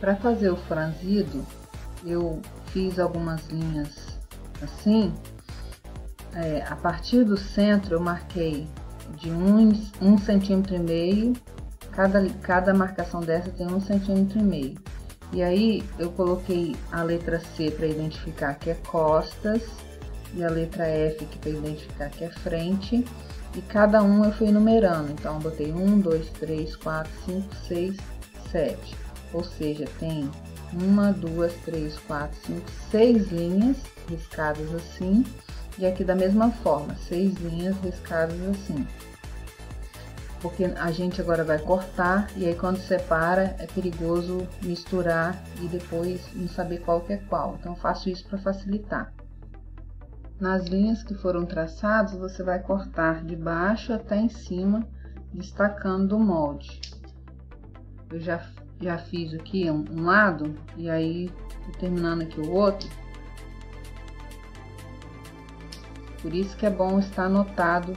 Para fazer o franzido, eu fiz algumas linhas assim. É, a partir do centro eu marquei de um, um centímetro e meio. Cada, cada marcação dessa tem um centímetro e meio. E aí eu coloquei a letra C para identificar que é costas e a letra F que para identificar que é frente. E cada um eu fui numerando. Então eu botei 1, 2, 3, 4, 5, 6, 7. Ou seja, tem uma, duas, três, quatro, cinco, seis linhas riscadas assim. E aqui da mesma forma, seis linhas riscadas assim porque a gente agora vai cortar e aí quando separa é perigoso misturar e depois não saber qual que é qual. Então faço isso para facilitar. Nas linhas que foram traçadas, você vai cortar de baixo até em cima, destacando do molde. Eu já, já fiz aqui um, um lado e aí terminando aqui o outro. Por isso que é bom estar anotado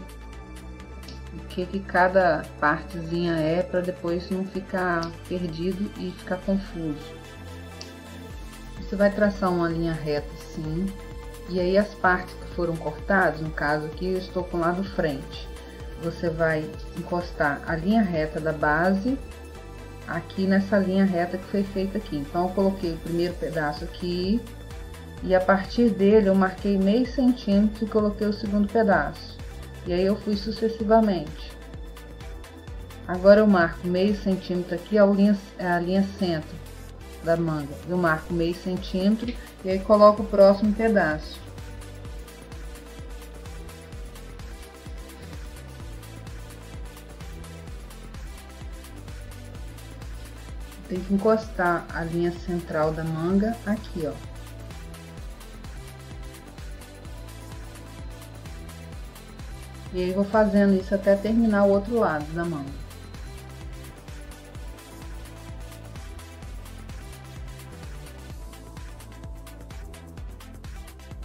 o que, que cada partezinha é para depois não ficar perdido e ficar confuso. Você vai traçar uma linha reta assim, e aí as partes que foram cortadas, no caso aqui eu estou com o lado frente, você vai encostar a linha reta da base aqui nessa linha reta que foi feita aqui. Então eu coloquei o primeiro pedaço aqui e a partir dele eu marquei meio centímetro e coloquei o segundo pedaço. E aí eu fui sucessivamente. Agora eu marco meio centímetro aqui, a linha, a linha centro da manga. Eu marco meio centímetro e aí coloco o próximo pedaço. Tem que encostar a linha central da manga aqui, ó. E aí vou fazendo isso até terminar o outro lado da manga.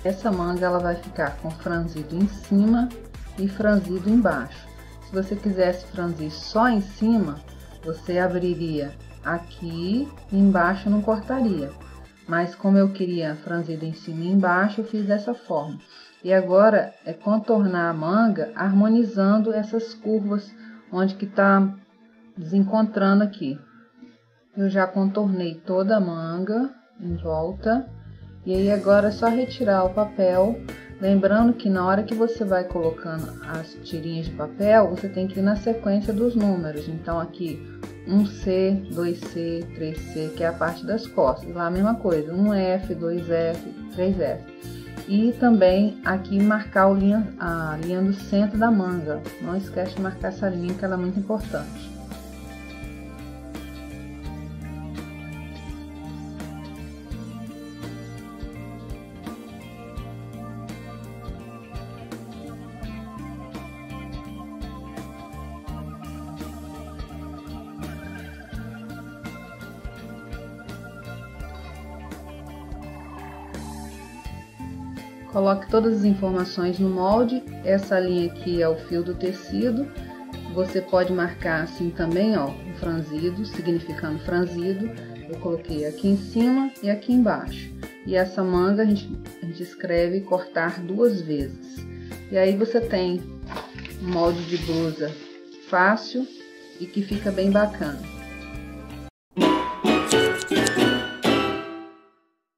Essa manga ela vai ficar com franzido em cima e franzido embaixo. Se você quisesse franzir só em cima, você abriria aqui embaixo não cortaria. Mas como eu queria franzido em cima e embaixo, eu fiz dessa forma. E agora é contornar a manga harmonizando essas curvas onde que tá desencontrando aqui. Eu já contornei toda a manga em volta. E aí agora é só retirar o papel. Lembrando que na hora que você vai colocando as tirinhas de papel, você tem que ir na sequência dos números. Então aqui 1C, 2C, 3C, que é a parte das costas. Lá a mesma coisa, 1F, 2F, 3F e também aqui marcar linha, a linha do centro da manga. Não esquece de marcar essa linha que ela é muito importante. Coloque todas as informações no molde. Essa linha aqui é o fio do tecido. Você pode marcar assim também, ó, um franzido, significando franzido. Eu coloquei aqui em cima e aqui embaixo. E essa manga a gente, a gente escreve cortar duas vezes. E aí você tem um molde de blusa fácil e que fica bem bacana.